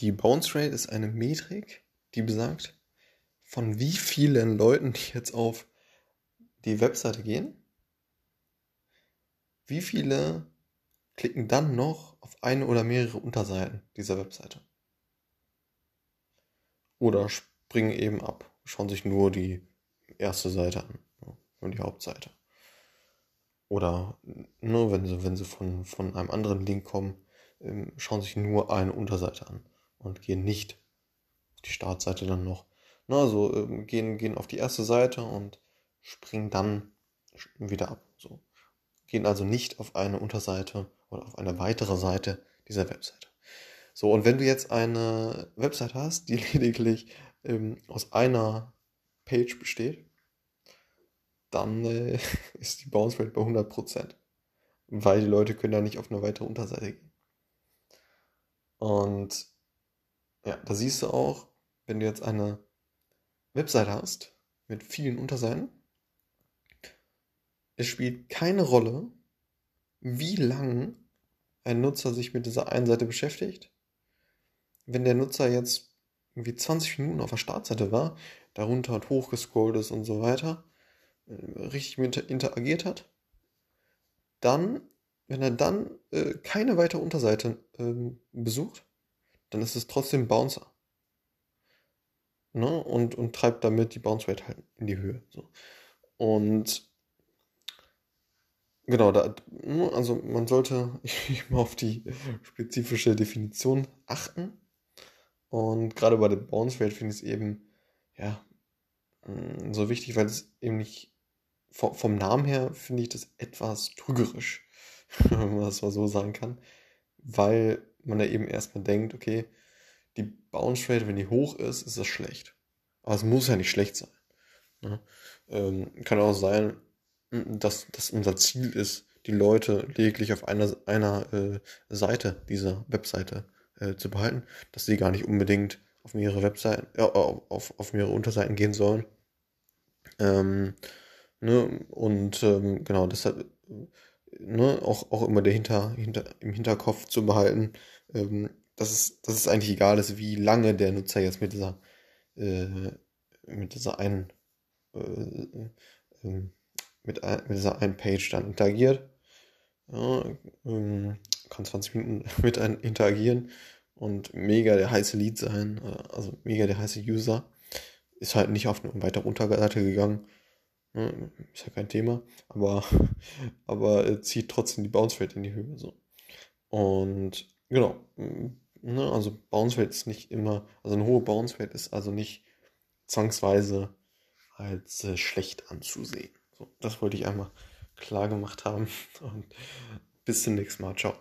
Die Bounce Rate ist eine Metrik, die besagt, von wie vielen Leuten, die jetzt auf die Webseite gehen, wie viele klicken dann noch auf eine oder mehrere Unterseiten dieser Webseite. Oder springen eben ab, schauen sich nur die erste Seite an, nur die Hauptseite. Oder nur wenn sie, wenn sie von, von einem anderen Link kommen, ähm, schauen sich nur eine Unterseite an und gehen nicht auf die Startseite dann noch. Na, also ähm, gehen, gehen auf die erste Seite und springen dann wieder ab. So. Gehen also nicht auf eine Unterseite oder auf eine weitere Seite dieser Webseite. So, und wenn du jetzt eine Webseite hast, die lediglich ähm, aus einer Page besteht, dann äh, ist die Bounce Rate bei 100%. Weil die Leute können ja nicht auf eine weitere Unterseite gehen. Und ja, da siehst du auch, wenn du jetzt eine Webseite hast mit vielen Unterseiten, es spielt keine Rolle, wie lang ein Nutzer sich mit dieser einen Seite beschäftigt. Wenn der Nutzer jetzt irgendwie 20 Minuten auf der Startseite war, darunter hat hochgescrollt ist und so weiter, äh, richtig mit interagiert hat, dann, wenn er dann äh, keine weitere Unterseite äh, besucht, dann ist es trotzdem Bouncer. Ne? Und, und treibt damit die Bounce Rate halt in die Höhe. So. Und genau, da, ne, also man sollte immer auf die spezifische Definition achten. Und gerade bei der Bounce Rate finde ich es eben, ja, mm, so wichtig, weil es eben nicht vom, vom Namen her finde ich das etwas trügerisch, wenn man das mal so sagen kann, weil man ja eben erstmal denkt, okay, die Bounce Rate, wenn die hoch ist, ist das schlecht. Aber es muss ja nicht schlecht sein. Ne? Ähm, kann auch sein, dass das unser Ziel ist, die Leute lediglich auf einer, einer äh, Seite dieser Webseite äh, zu behalten, dass sie gar nicht unbedingt auf mehrere Webseiten, äh, auf, auf mehrere Unterseiten gehen sollen. Ähm, ne? Und ähm, genau, deshalb ne, auch, auch immer der hinter, im Hinterkopf zu behalten, ähm, dass, es, dass es eigentlich egal ist, wie lange der Nutzer jetzt mit dieser, äh, mit dieser einen, äh, äh, mit, mit dieser einen Page dann interagiert. Ja, ähm, kann 20 Minuten mit einem interagieren und mega der heiße Lead sein, äh, also mega der heiße User. Ist halt nicht auf eine weitere Unterseite gegangen ist ja kein Thema, aber, aber zieht trotzdem die Bounce Rate in die Höhe. So. Und genau, ne, also Bounce Rate ist nicht immer, also eine hohe Bounce Rate ist also nicht zwangsweise als äh, schlecht anzusehen. So, das wollte ich einmal klar gemacht haben und bis zum nächsten Mal. Ciao.